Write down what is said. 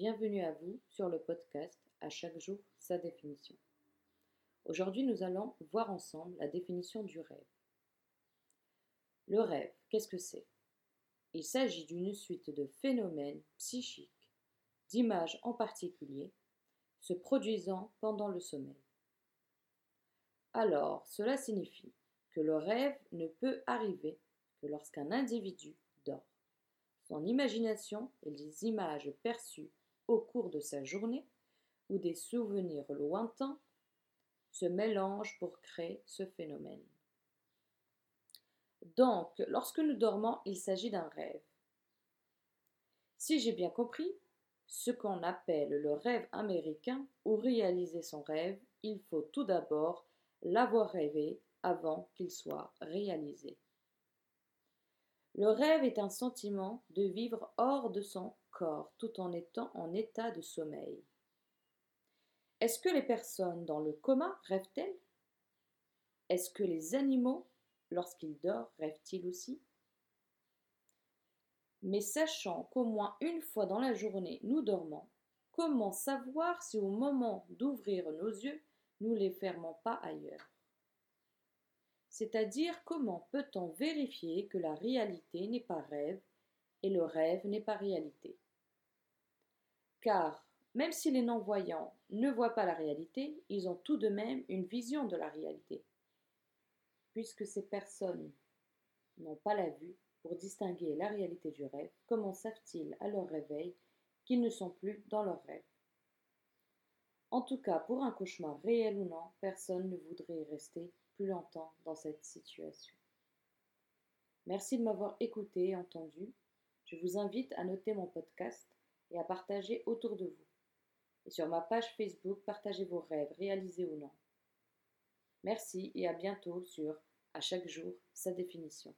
Bienvenue à vous sur le podcast À chaque jour sa définition. Aujourd'hui, nous allons voir ensemble la définition du rêve. Le rêve, qu'est-ce que c'est? Il s'agit d'une suite de phénomènes psychiques, d'images en particulier, se produisant pendant le sommeil. Alors, cela signifie que le rêve ne peut arriver que lorsqu'un individu dort. Son imagination et les images perçues au cours de sa journée ou des souvenirs lointains se mélangent pour créer ce phénomène. Donc, lorsque nous dormons, il s'agit d'un rêve. Si j'ai bien compris, ce qu'on appelle le rêve américain ou réaliser son rêve, il faut tout d'abord l'avoir rêvé avant qu'il soit réalisé. Le rêve est un sentiment de vivre hors de son tout en étant en état de sommeil. Est-ce que les personnes dans le coma rêvent-elles? Est-ce que les animaux, lorsqu'ils dorment, rêvent-ils aussi? Mais sachant qu'au moins une fois dans la journée nous dormons, comment savoir si au moment d'ouvrir nos yeux, nous les fermons pas ailleurs? C'est-à-dire comment peut-on vérifier que la réalité n'est pas rêve et le rêve n'est pas réalité? Car même si les non-voyants ne voient pas la réalité, ils ont tout de même une vision de la réalité. Puisque ces personnes n'ont pas la vue pour distinguer la réalité du rêve, comment savent-ils à leur réveil qu'ils ne sont plus dans leur rêve? En tout cas, pour un cauchemar réel ou non, personne ne voudrait rester longtemps dans cette situation. Merci de m'avoir écouté et entendu. Je vous invite à noter mon podcast et à partager autour de vous. Et sur ma page Facebook, partagez vos rêves, réalisés ou non. Merci et à bientôt sur À chaque jour, sa définition.